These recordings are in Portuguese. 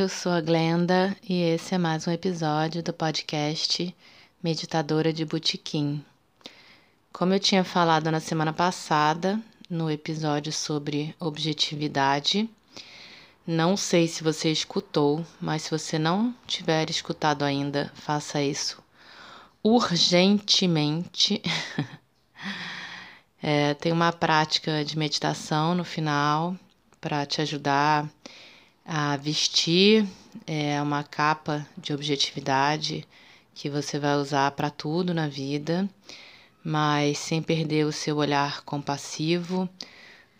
eu sou a Glenda e esse é mais um episódio do podcast Meditadora de Botequim. Como eu tinha falado na semana passada, no episódio sobre objetividade, não sei se você escutou, mas se você não tiver escutado ainda, faça isso urgentemente. É, tem uma prática de meditação no final para te ajudar a vestir é, uma capa de objetividade que você vai usar para tudo na vida, mas sem perder o seu olhar compassivo,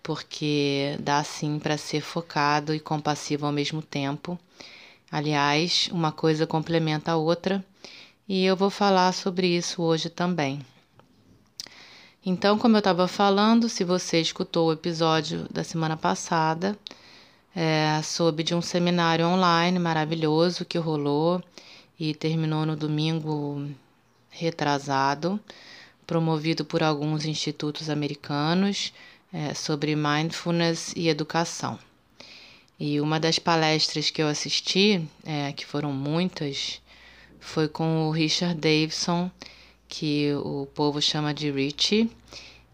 porque dá sim para ser focado e compassivo ao mesmo tempo. Aliás, uma coisa complementa a outra e eu vou falar sobre isso hoje também. Então, como eu estava falando, se você escutou o episódio da semana passada, é, soube de um seminário online maravilhoso que rolou e terminou no domingo retrasado, promovido por alguns institutos americanos é, sobre mindfulness e educação. E uma das palestras que eu assisti, é, que foram muitas, foi com o Richard Davidson, que o povo chama de Richie,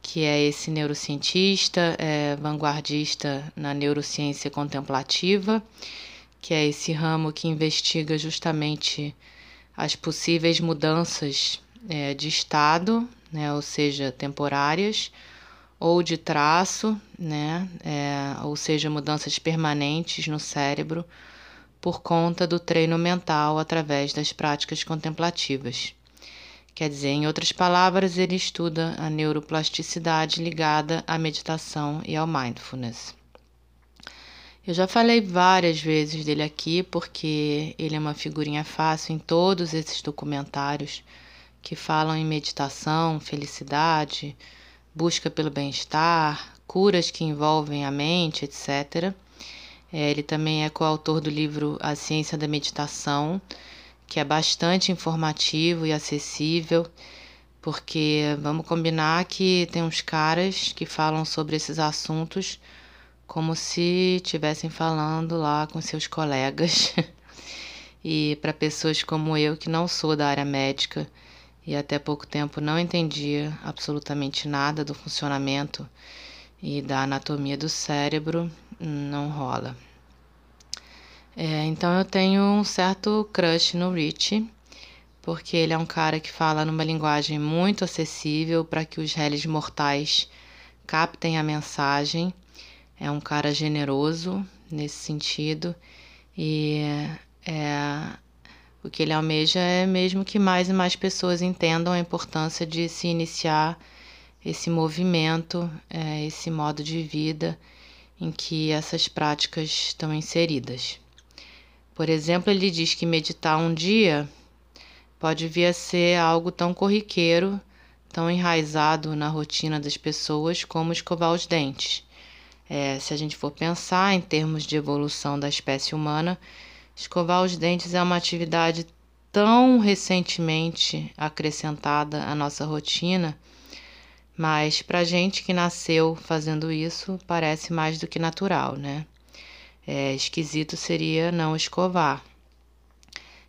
que é esse neurocientista, é, vanguardista na neurociência contemplativa, que é esse ramo que investiga justamente as possíveis mudanças é, de estado, né, ou seja, temporárias, ou de traço, né, é, ou seja, mudanças permanentes no cérebro por conta do treino mental através das práticas contemplativas. Quer dizer, em outras palavras, ele estuda a neuroplasticidade ligada à meditação e ao mindfulness. Eu já falei várias vezes dele aqui porque ele é uma figurinha fácil em todos esses documentários que falam em meditação, felicidade, busca pelo bem-estar, curas que envolvem a mente, etc. É, ele também é coautor do livro A Ciência da Meditação que é bastante informativo e acessível, porque vamos combinar que tem uns caras que falam sobre esses assuntos como se estivessem falando lá com seus colegas. e para pessoas como eu, que não sou da área médica e até pouco tempo não entendia absolutamente nada do funcionamento e da anatomia do cérebro, não rola. É, então eu tenho um certo crush no Rich, porque ele é um cara que fala numa linguagem muito acessível para que os réis mortais captem a mensagem. É um cara generoso nesse sentido e é, o que ele almeja é mesmo que mais e mais pessoas entendam a importância de se iniciar esse movimento, é, esse modo de vida em que essas práticas estão inseridas. Por exemplo, ele diz que meditar um dia pode vir a ser algo tão corriqueiro, tão enraizado na rotina das pessoas como escovar os dentes. É, se a gente for pensar em termos de evolução da espécie humana, escovar os dentes é uma atividade tão recentemente acrescentada à nossa rotina, mas para gente que nasceu fazendo isso parece mais do que natural, né? É, esquisito seria não escovar.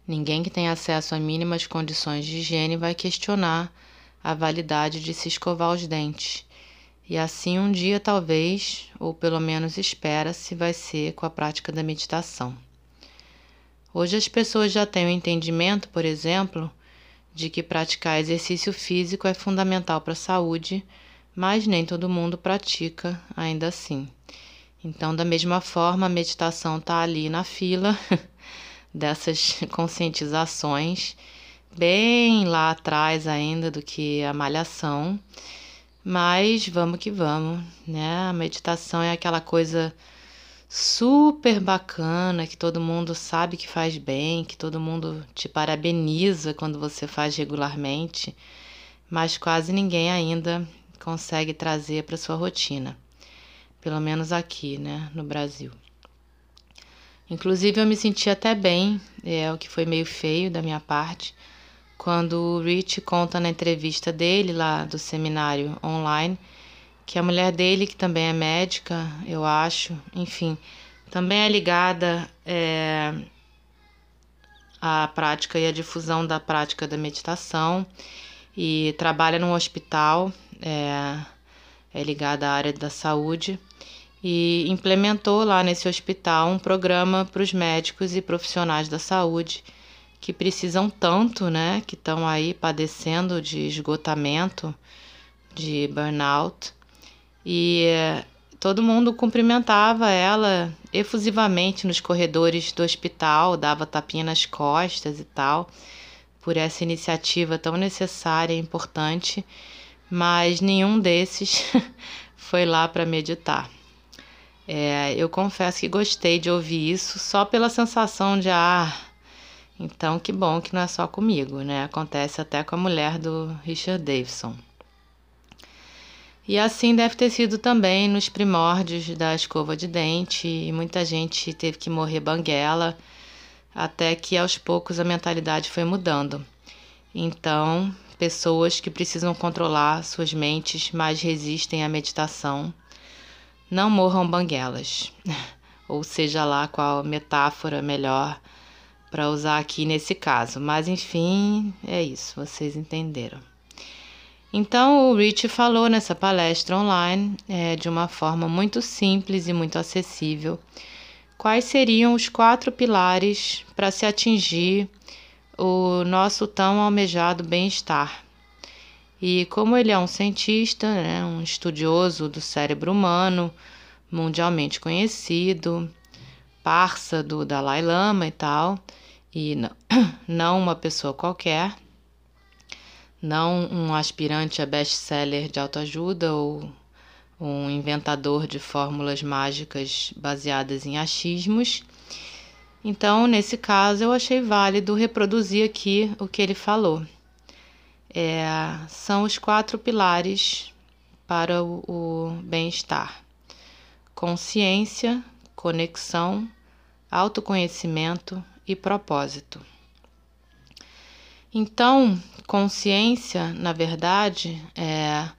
Ninguém que tem acesso a mínimas condições de higiene vai questionar a validade de se escovar os dentes. E assim um dia talvez, ou pelo menos espera-se, vai ser com a prática da meditação. Hoje as pessoas já têm o entendimento, por exemplo, de que praticar exercício físico é fundamental para a saúde, mas nem todo mundo pratica ainda assim. Então, da mesma forma, a meditação está ali na fila dessas conscientizações, bem lá atrás ainda do que a malhação. Mas vamos que vamos, né? A meditação é aquela coisa super bacana que todo mundo sabe que faz bem, que todo mundo te parabeniza quando você faz regularmente, mas quase ninguém ainda consegue trazer para sua rotina pelo menos aqui, né, no Brasil. Inclusive, eu me senti até bem, é o que foi meio feio da minha parte, quando o Rich conta na entrevista dele lá do seminário online que a mulher dele, que também é médica, eu acho, enfim, também é ligada é, à prática e à difusão da prática da meditação e trabalha num hospital, é, é ligada à área da saúde e implementou lá nesse hospital um programa para os médicos e profissionais da saúde que precisam tanto, né, que estão aí padecendo de esgotamento, de burnout. E eh, todo mundo cumprimentava ela efusivamente nos corredores do hospital, dava tapinha nas costas e tal, por essa iniciativa tão necessária e importante, mas nenhum desses foi lá para meditar. É, eu confesso que gostei de ouvir isso só pela sensação de ah, então que bom que não é só comigo, né? Acontece até com a mulher do Richard Davidson. E assim deve ter sido também nos primórdios da escova de dente, e muita gente teve que morrer banguela, até que aos poucos a mentalidade foi mudando. Então, pessoas que precisam controlar suas mentes mais resistem à meditação. Não morram banguelas, ou seja lá qual metáfora melhor para usar aqui nesse caso, mas enfim, é isso, vocês entenderam. Então, o Rich falou nessa palestra online, é, de uma forma muito simples e muito acessível, quais seriam os quatro pilares para se atingir o nosso tão almejado bem-estar. E como ele é um cientista, né, um estudioso do cérebro humano, mundialmente conhecido, parça do Dalai Lama e tal, e não, não uma pessoa qualquer, não um aspirante a best-seller de autoajuda ou um inventador de fórmulas mágicas baseadas em achismos. Então, nesse caso, eu achei válido reproduzir aqui o que ele falou é, são os quatro pilares para o, o bem-estar: consciência, conexão, autoconhecimento e propósito. Então, consciência, na verdade, é,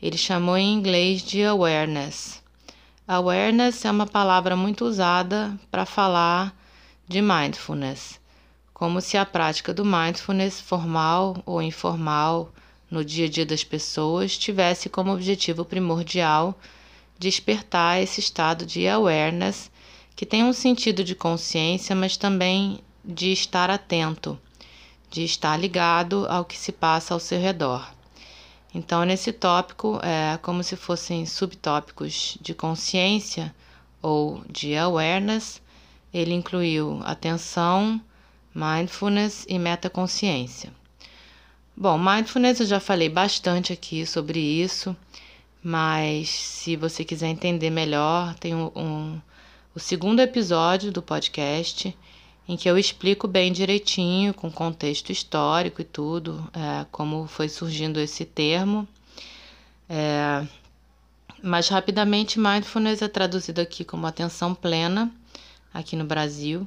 ele chamou em inglês de awareness. Awareness é uma palavra muito usada para falar de mindfulness como se a prática do mindfulness, formal ou informal, no dia a dia das pessoas, tivesse como objetivo primordial despertar esse estado de awareness, que tem um sentido de consciência, mas também de estar atento, de estar ligado ao que se passa ao seu redor. Então, nesse tópico, é como se fossem subtópicos de consciência ou de awareness, ele incluiu atenção, mindfulness e metaconsciência. Bom, mindfulness eu já falei bastante aqui sobre isso, mas se você quiser entender melhor, tem um, um, o segundo episódio do podcast em que eu explico bem direitinho, com contexto histórico e tudo, é, como foi surgindo esse termo. É, mas rapidamente, mindfulness é traduzido aqui como atenção plena, aqui no Brasil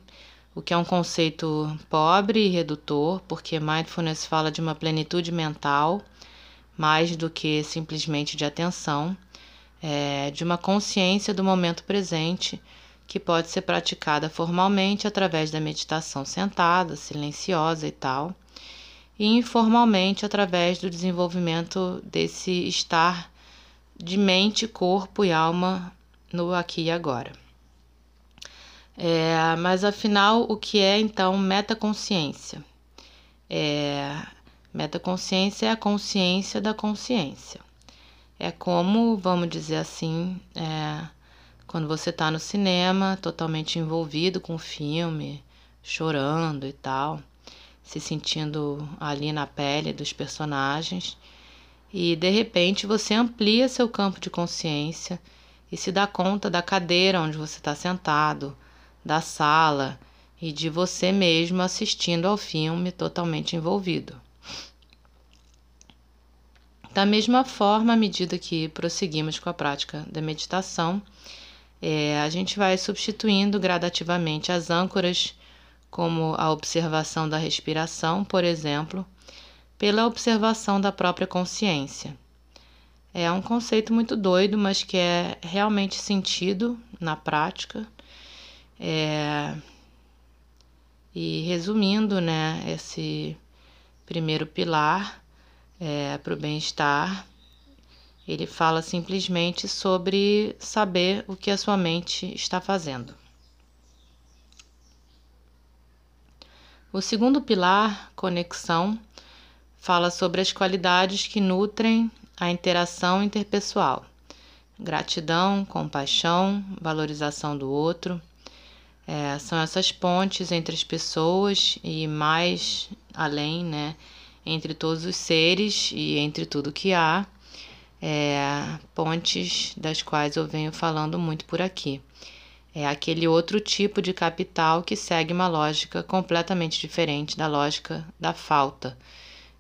o que é um conceito pobre e redutor, porque mindfulness fala de uma plenitude mental mais do que simplesmente de atenção, é, de uma consciência do momento presente que pode ser praticada formalmente através da meditação sentada, silenciosa e tal, e informalmente através do desenvolvimento desse estar de mente, corpo e alma no aqui e agora. É, mas afinal, o que é então metaconsciência? É, metaconsciência é a consciência da consciência. É como, vamos dizer assim, é, quando você está no cinema, totalmente envolvido com o filme, chorando e tal, se sentindo ali na pele dos personagens, e de repente você amplia seu campo de consciência e se dá conta da cadeira onde você está sentado, da sala e de você mesmo assistindo ao filme totalmente envolvido. Da mesma forma, à medida que prosseguimos com a prática da meditação, é, a gente vai substituindo gradativamente as âncoras, como a observação da respiração, por exemplo, pela observação da própria consciência. É um conceito muito doido, mas que é realmente sentido na prática. É... E resumindo, né, esse primeiro pilar é, para o bem-estar, ele fala simplesmente sobre saber o que a sua mente está fazendo. O segundo pilar, conexão, fala sobre as qualidades que nutrem a interação interpessoal. Gratidão, compaixão, valorização do outro. É, são essas pontes entre as pessoas e mais além, né? Entre todos os seres e entre tudo que há. É, pontes das quais eu venho falando muito por aqui. É aquele outro tipo de capital que segue uma lógica completamente diferente da lógica da falta,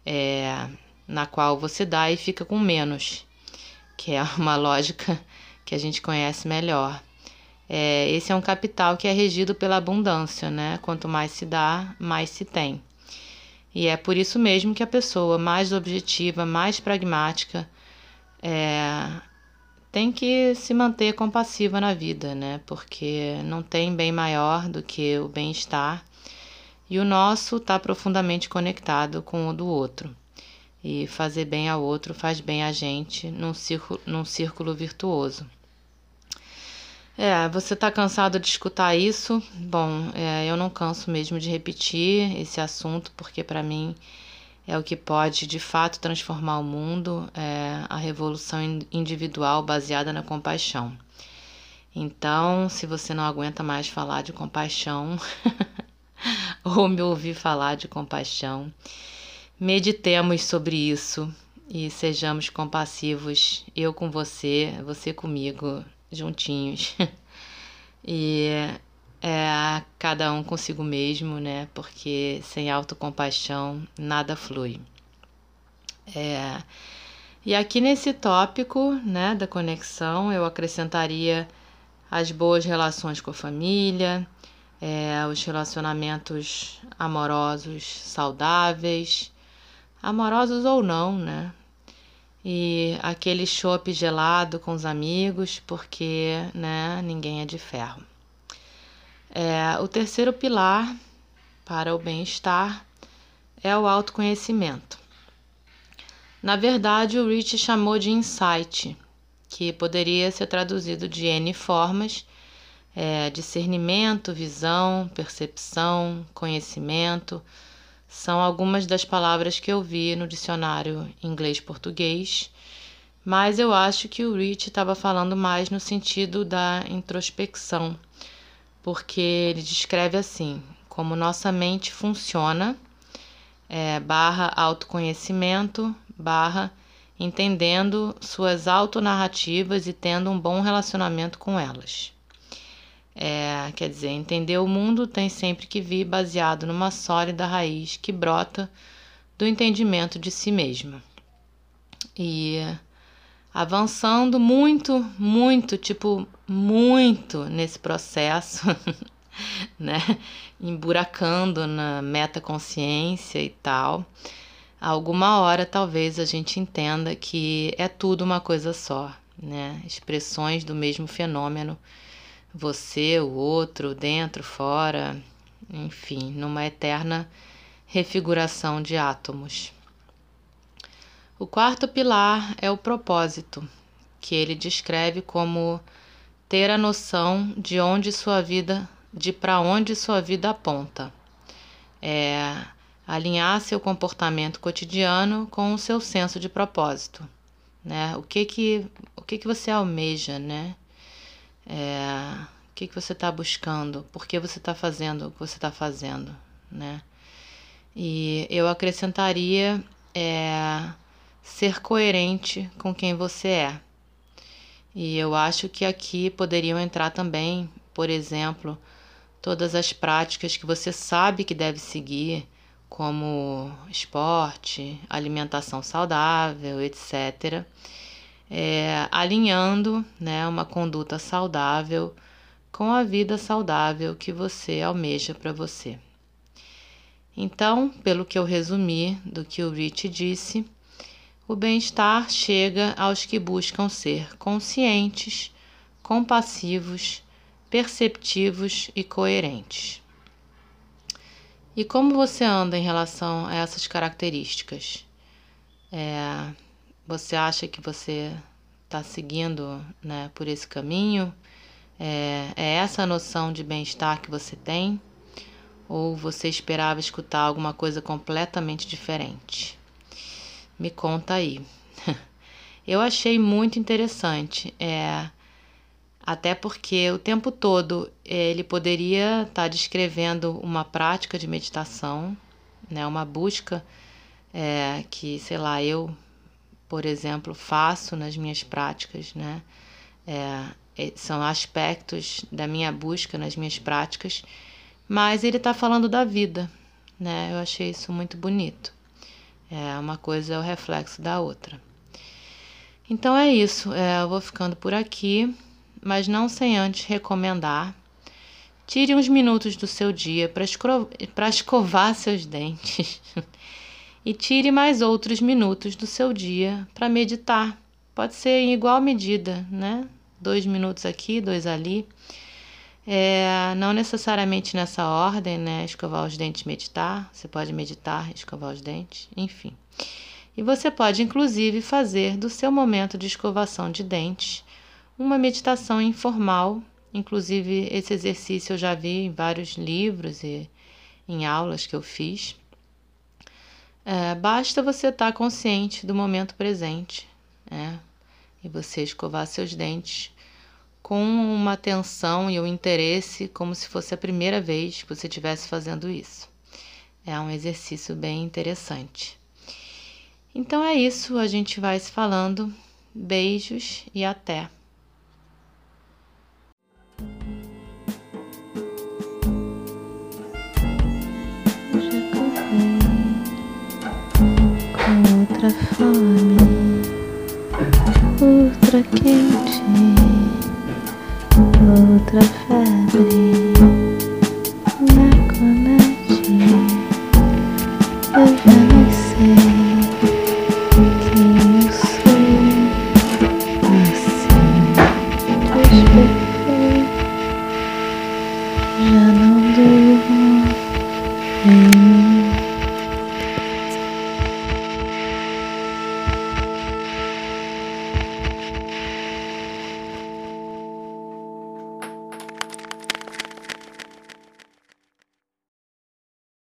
é, na qual você dá e fica com menos, que é uma lógica que a gente conhece melhor. É, esse é um capital que é regido pela abundância, né? Quanto mais se dá, mais se tem. E é por isso mesmo que a pessoa mais objetiva, mais pragmática, é, tem que se manter compassiva na vida, né? Porque não tem bem maior do que o bem-estar e o nosso está profundamente conectado com o do outro. E fazer bem ao outro faz bem a gente num círculo, num círculo virtuoso. É, você está cansado de escutar isso? Bom, é, eu não canso mesmo de repetir esse assunto, porque para mim é o que pode de fato transformar o mundo, é a revolução individual baseada na compaixão. Então, se você não aguenta mais falar de compaixão, ou me ouvir falar de compaixão, meditemos sobre isso e sejamos compassivos, eu com você, você comigo, juntinhos. e é cada um consigo mesmo, né? Porque sem autocompaixão nada flui. É, e aqui nesse tópico, né, da conexão, eu acrescentaria as boas relações com a família, é, os relacionamentos amorosos saudáveis, amorosos ou não, né? E aquele chopp gelado com os amigos, porque né, ninguém é de ferro. É, o terceiro pilar para o bem-estar é o autoconhecimento. Na verdade, o Rich chamou de insight, que poderia ser traduzido de N formas: é, discernimento, visão, percepção, conhecimento são algumas das palavras que eu vi no dicionário inglês-português, mas eu acho que o Rich estava falando mais no sentido da introspecção, porque ele descreve assim: como nossa mente funciona, é, barra autoconhecimento, barra entendendo suas autonarrativas e tendo um bom relacionamento com elas. É, quer dizer, entender o mundo tem sempre que vir baseado numa sólida raiz que brota do entendimento de si mesma. E avançando muito, muito, tipo, muito nesse processo, né? Emburacando na metaconsciência e tal. Alguma hora talvez a gente entenda que é tudo uma coisa só, né? Expressões do mesmo fenômeno você, o outro, dentro, fora, enfim, numa eterna refiguração de átomos. O quarto pilar é o propósito, que ele descreve como ter a noção de onde sua vida, de para onde sua vida aponta. É alinhar seu comportamento cotidiano com o seu senso de propósito, né? O que que o que que você almeja, né? É, o que, que você está buscando? Por que você está fazendo o que você está fazendo, né? E eu acrescentaria é, ser coerente com quem você é. E eu acho que aqui poderiam entrar também, por exemplo, todas as práticas que você sabe que deve seguir, como esporte, alimentação saudável, etc. É, alinhando né, uma conduta saudável com a vida saudável que você almeja para você. Então, pelo que eu resumi do que o Rich disse, o bem-estar chega aos que buscam ser conscientes, compassivos, perceptivos e coerentes. E como você anda em relação a essas características? É, você acha que você está seguindo né, por esse caminho? É, é essa a noção de bem-estar que você tem? Ou você esperava escutar alguma coisa completamente diferente? Me conta aí. Eu achei muito interessante, é, até porque o tempo todo ele poderia estar tá descrevendo uma prática de meditação, né, uma busca é, que, sei lá, eu, por exemplo, faço nas minhas práticas, né, é, é são aspectos da minha busca nas minhas práticas, mas ele está falando da vida, né, eu achei isso muito bonito. É, uma coisa é o reflexo da outra. Então é isso, é, eu vou ficando por aqui, mas não sem antes recomendar. Tire uns minutos do seu dia para escovar seus dentes e tire mais outros minutos do seu dia para meditar. Pode ser em igual medida, né? Dois minutos aqui, dois ali. É, não necessariamente nessa ordem, né? Escovar os dentes, meditar. Você pode meditar, escovar os dentes, enfim. E você pode, inclusive, fazer do seu momento de escovação de dentes uma meditação informal. Inclusive, esse exercício eu já vi em vários livros e em aulas que eu fiz. É, basta você estar consciente do momento presente, né? E você escovar seus dentes com uma atenção e um interesse como se fosse a primeira vez que você estivesse fazendo isso. É um exercício bem interessante. Então é isso, a gente vai se falando. Beijos e até! Outra fome, outra quente outra febre